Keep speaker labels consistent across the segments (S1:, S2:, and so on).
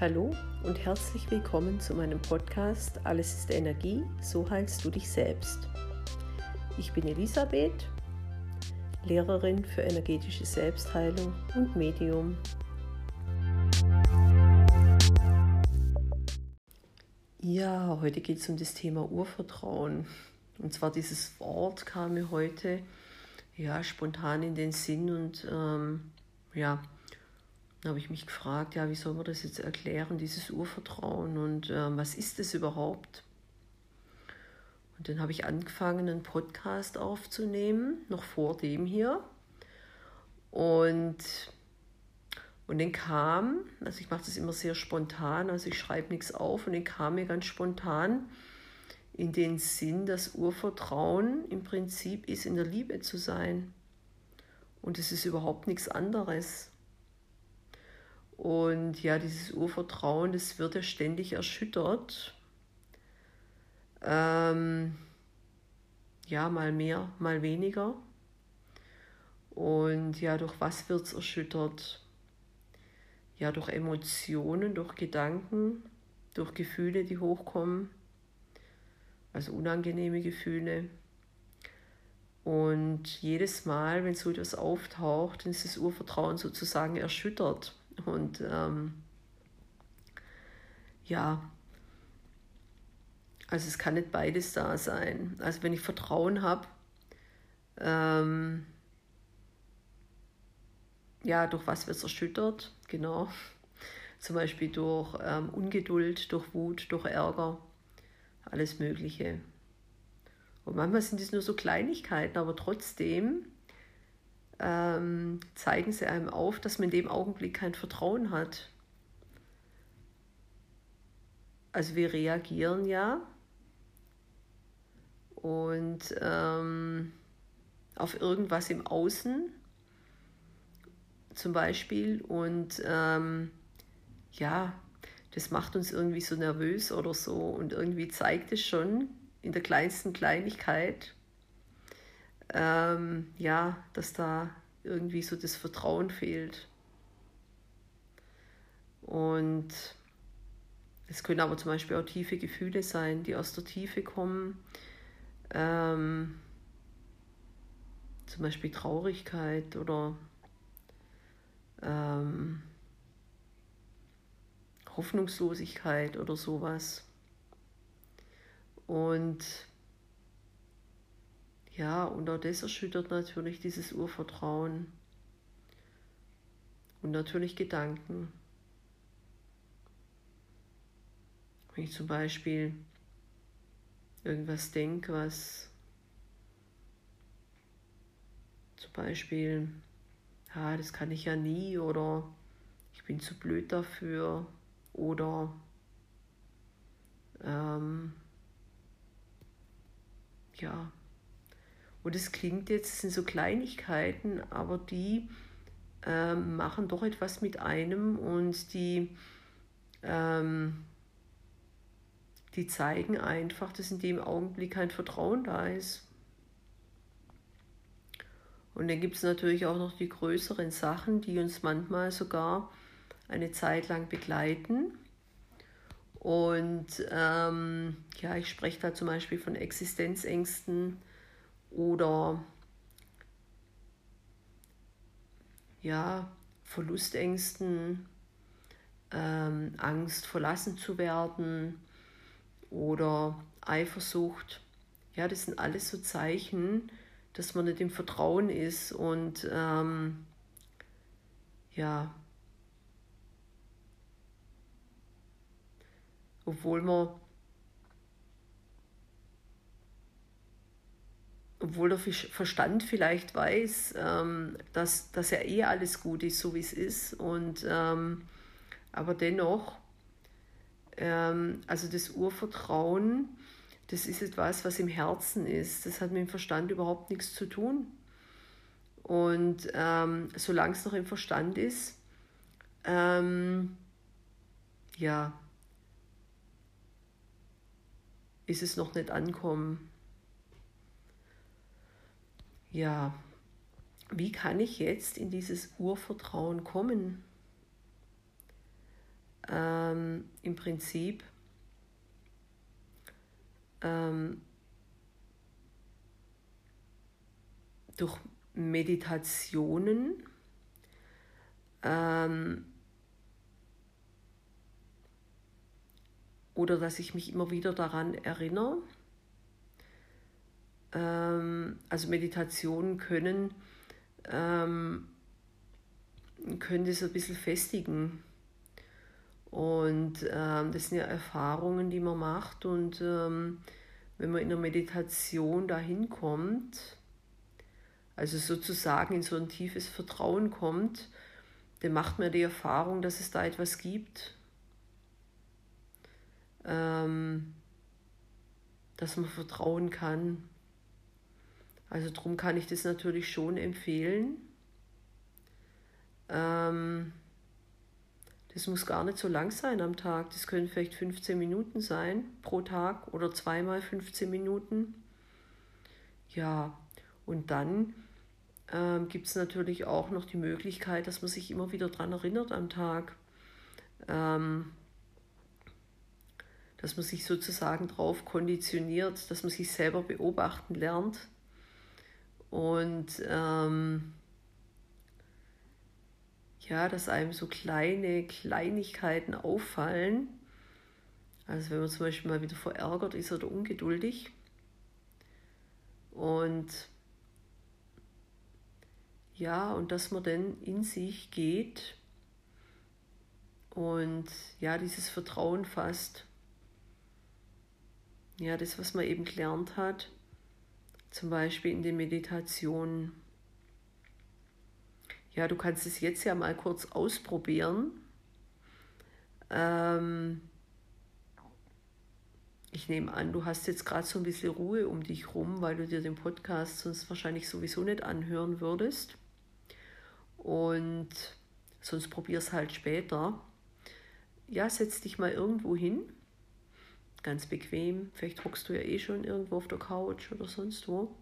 S1: Hallo und herzlich willkommen zu meinem Podcast Alles ist Energie, so heilst du dich selbst. Ich bin Elisabeth, Lehrerin für energetische Selbstheilung und Medium. Ja, heute geht es um das Thema Urvertrauen. Und zwar dieses Wort kam mir heute ja spontan in den Sinn und ähm, ja, dann habe ich mich gefragt, ja, wie soll man das jetzt erklären, dieses Urvertrauen und ähm, was ist es überhaupt? Und dann habe ich angefangen, einen Podcast aufzunehmen, noch vor dem hier. Und, und dann kam, also ich mache das immer sehr spontan, also ich schreibe nichts auf, und dann kam mir ganz spontan in den Sinn, dass Urvertrauen im Prinzip ist, in der Liebe zu sein. Und es ist überhaupt nichts anderes. Und ja, dieses Urvertrauen, das wird ja ständig erschüttert. Ähm, ja, mal mehr, mal weniger. Und ja, durch was wird es erschüttert? Ja, durch Emotionen, durch Gedanken, durch Gefühle, die hochkommen, also unangenehme Gefühle. Und jedes Mal, wenn so etwas auftaucht, dann ist das Urvertrauen sozusagen erschüttert. Und ähm, ja, also es kann nicht beides da sein. Also wenn ich Vertrauen habe, ähm, ja, durch was wird es erschüttert? Genau. Zum Beispiel durch ähm, Ungeduld, durch Wut, durch Ärger, alles Mögliche. Und manchmal sind es nur so Kleinigkeiten, aber trotzdem ähm, zeigen sie einem auf, dass man in dem Augenblick kein Vertrauen hat. Also wir reagieren ja. Und ähm, auf irgendwas im Außen zum Beispiel. Und ähm, ja, das macht uns irgendwie so nervös oder so. Und irgendwie zeigt es schon in der kleinsten Kleinigkeit, ähm, ja, dass da irgendwie so das Vertrauen fehlt. Und es können aber zum Beispiel auch tiefe Gefühle sein, die aus der Tiefe kommen. Ähm, zum Beispiel Traurigkeit oder ähm, Hoffnungslosigkeit oder sowas. Und ja, und auch das erschüttert natürlich dieses Urvertrauen und natürlich Gedanken. Wenn ich zum Beispiel irgendwas denke, was zum Beispiel, ja, das kann ich ja nie oder ich bin zu blöd dafür oder ähm, ja, und es klingt jetzt, es sind so Kleinigkeiten, aber die ähm, machen doch etwas mit einem und die, ähm, die zeigen einfach, dass in dem Augenblick kein Vertrauen da ist. Und dann gibt es natürlich auch noch die größeren Sachen, die uns manchmal sogar eine Zeit lang begleiten. Und ähm, ja, ich spreche da zum Beispiel von Existenzängsten, oder ja, Verlustängsten, ähm, Angst verlassen zu werden oder Eifersucht. Ja, das sind alles so Zeichen, dass man nicht im Vertrauen ist und ähm, ja, obwohl man obwohl der Verstand vielleicht weiß, ähm, dass, dass ja eh alles gut ist, so wie es ist. Und, ähm, aber dennoch, ähm, also das Urvertrauen, das ist etwas, was im Herzen ist. Das hat mit dem Verstand überhaupt nichts zu tun. Und ähm, solange es noch im Verstand ist, ähm, ja, ist es noch nicht ankommen ja, wie kann ich jetzt in dieses Urvertrauen kommen? ähm, im Prinzip ähm, durch Meditationen ähm, oder dass ich mich immer wieder daran erinnere. Ähm, also Meditationen können, ähm, können das ein bisschen festigen. Und ähm, das sind ja Erfahrungen, die man macht. Und ähm, wenn man in der Meditation dahin kommt, also sozusagen in so ein tiefes Vertrauen kommt, dann macht man die Erfahrung, dass es da etwas gibt, ähm, dass man vertrauen kann. Also darum kann ich das natürlich schon empfehlen. Ähm, das muss gar nicht so lang sein am Tag. Das können vielleicht 15 Minuten sein pro Tag oder zweimal 15 Minuten. Ja, und dann ähm, gibt es natürlich auch noch die Möglichkeit, dass man sich immer wieder daran erinnert am Tag. Ähm, dass man sich sozusagen darauf konditioniert, dass man sich selber beobachten lernt. Und ähm, ja, dass einem so kleine Kleinigkeiten auffallen. Also wenn man zum Beispiel mal wieder verärgert ist oder ungeduldig. Und ja, und dass man dann in sich geht und ja, dieses Vertrauen fasst. Ja, das, was man eben gelernt hat, zum Beispiel in den Meditationen. Ja, du kannst es jetzt ja mal kurz ausprobieren. Ähm, ich nehme an, du hast jetzt gerade so ein bisschen Ruhe um dich rum, weil du dir den Podcast sonst wahrscheinlich sowieso nicht anhören würdest. Und sonst probier es halt später. Ja, setz dich mal irgendwo hin. Ganz bequem. Vielleicht hockst du ja eh schon irgendwo auf der Couch oder sonst wo.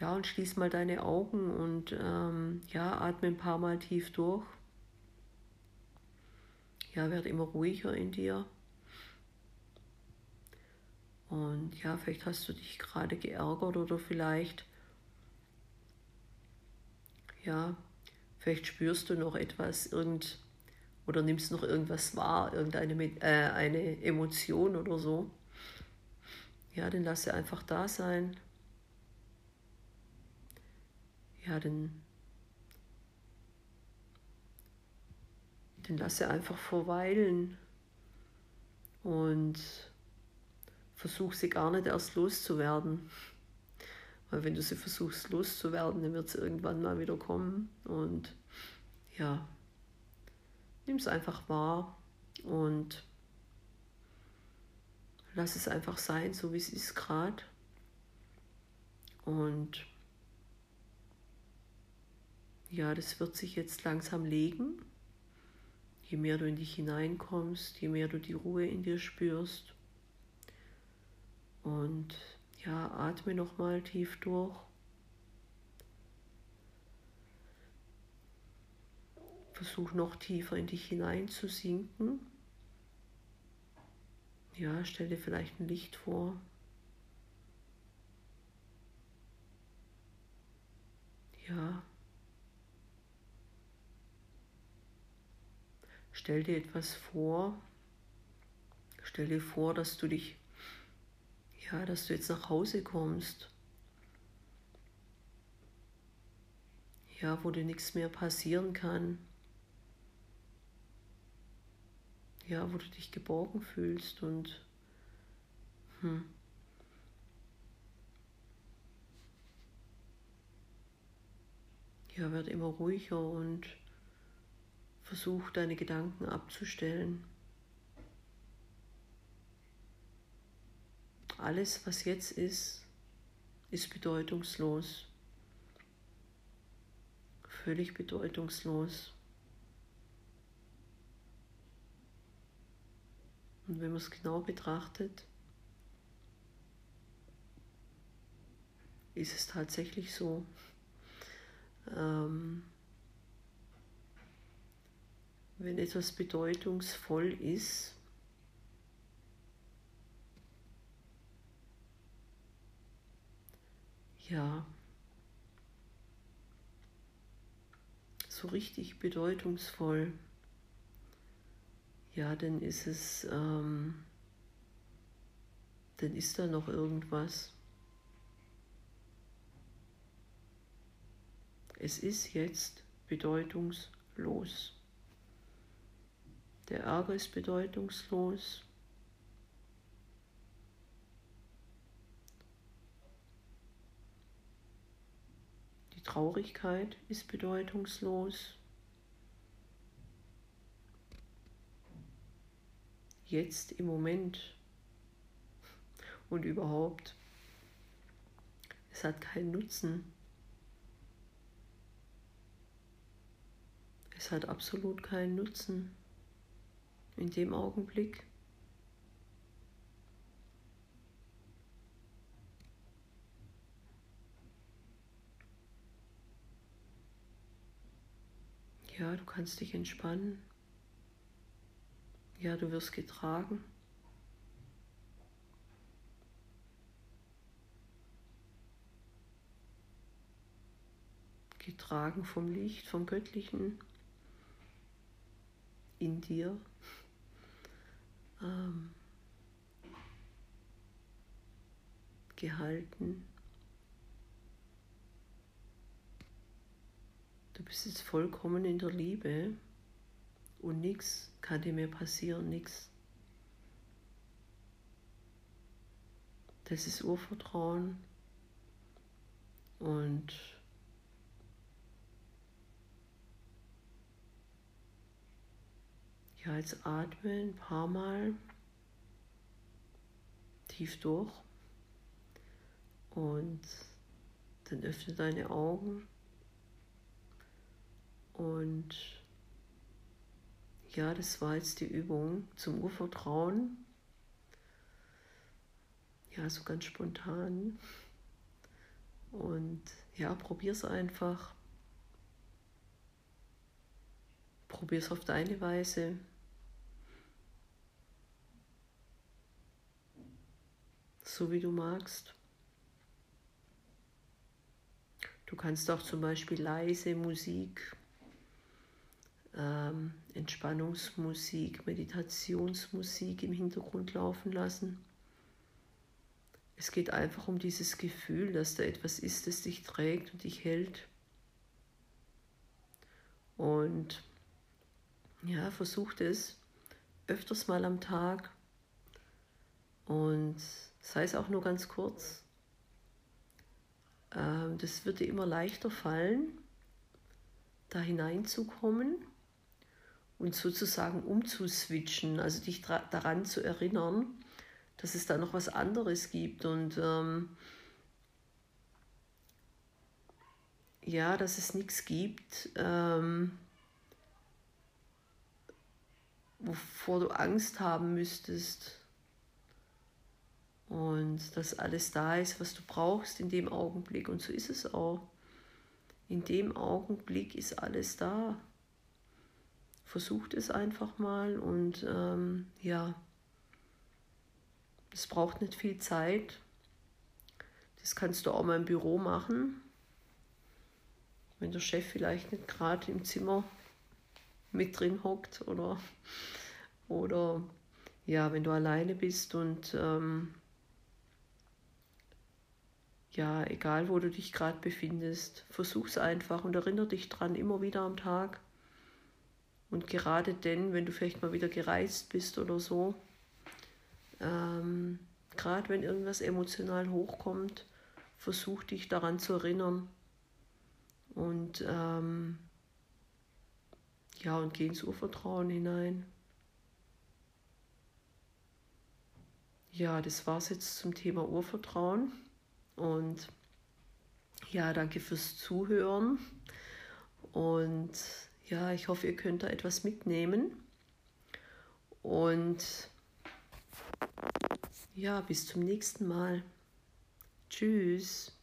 S1: Ja, und schließ mal deine Augen und ähm, ja, atme ein paar Mal tief durch. Ja, werd immer ruhiger in dir. Und ja, vielleicht hast du dich gerade geärgert oder vielleicht, ja, Vielleicht spürst du noch etwas, irgend, oder nimmst noch irgendwas wahr, irgendeine äh, eine Emotion oder so. Ja, dann lass sie einfach da sein. Ja, dann, dann lass sie einfach verweilen und versuch sie gar nicht erst loszuwerden. Weil wenn du sie versuchst loszuwerden, dann wird sie irgendwann mal wieder kommen. Und ja, nimm es einfach wahr und lass es einfach sein, so wie es ist gerade. Und ja, das wird sich jetzt langsam legen. Je mehr du in dich hineinkommst, je mehr du die Ruhe in dir spürst. Und ja, atme nochmal tief durch. Versuch noch tiefer in dich hineinzusinken. Ja, stell dir vielleicht ein Licht vor. Ja. Stell dir etwas vor. Stell dir vor, dass du dich ja, dass du jetzt nach Hause kommst. Ja, wo dir nichts mehr passieren kann. Ja, wo du dich geborgen fühlst und hm. Ja, werd immer ruhiger und versuch deine Gedanken abzustellen. Alles, was jetzt ist, ist bedeutungslos. Völlig bedeutungslos. Und wenn man es genau betrachtet, ist es tatsächlich so. Ähm, wenn etwas bedeutungsvoll ist, ja, so richtig bedeutungsvoll, ja, dann ist es, ähm, dann ist da noch irgendwas. Es ist jetzt bedeutungslos. Der Ärger ist bedeutungslos. Die Traurigkeit ist bedeutungslos. Jetzt im Moment und überhaupt. Es hat keinen Nutzen. Es hat absolut keinen Nutzen in dem Augenblick. Ja, du kannst dich entspannen. Ja, du wirst getragen. Getragen vom Licht, vom Göttlichen in dir ähm, gehalten. Du bist jetzt vollkommen in der Liebe und nichts kann dir mehr passieren, nichts. Das ist Urvertrauen. Und Ja, jetzt atme ein paar Mal tief durch. Und dann öffne deine Augen. Und ja, das war jetzt die Übung zum Urvertrauen. Ja, so ganz spontan. Und ja, probier's einfach. Probier's auf deine Weise. so wie du magst. Du kannst auch zum Beispiel leise Musik, ähm, Entspannungsmusik, Meditationsmusik im Hintergrund laufen lassen. Es geht einfach um dieses Gefühl, dass da etwas ist, das dich trägt und dich hält. Und ja, versucht es öfters mal am Tag und sei es auch nur ganz kurz. Ähm, das wird dir immer leichter fallen, da hineinzukommen und sozusagen umzuswitchen, also dich daran zu erinnern, dass es da noch was anderes gibt und ähm, ja, dass es nichts gibt, ähm, wovor du Angst haben müsstest und dass alles da ist, was du brauchst in dem Augenblick. Und so ist es auch. In dem Augenblick ist alles da. Versucht es einfach mal und ähm, ja, es braucht nicht viel Zeit. Das kannst du auch mal im Büro machen, wenn der Chef vielleicht nicht gerade im Zimmer mit drin hockt oder, oder ja, wenn du alleine bist und ähm, ja, egal wo du dich gerade befindest, versuch's einfach und erinnere dich dran immer wieder am Tag. Und gerade denn, wenn du vielleicht mal wieder gereist bist oder so, ähm, gerade wenn irgendwas emotional hochkommt, versuch dich daran zu erinnern. Und ähm, ja, und geh ins Urvertrauen hinein. Ja, das war's jetzt zum Thema Urvertrauen. Und ja, danke fürs Zuhören. Und ja, ich hoffe, ihr könnt da etwas mitnehmen. Und ja, bis zum nächsten Mal. Tschüss.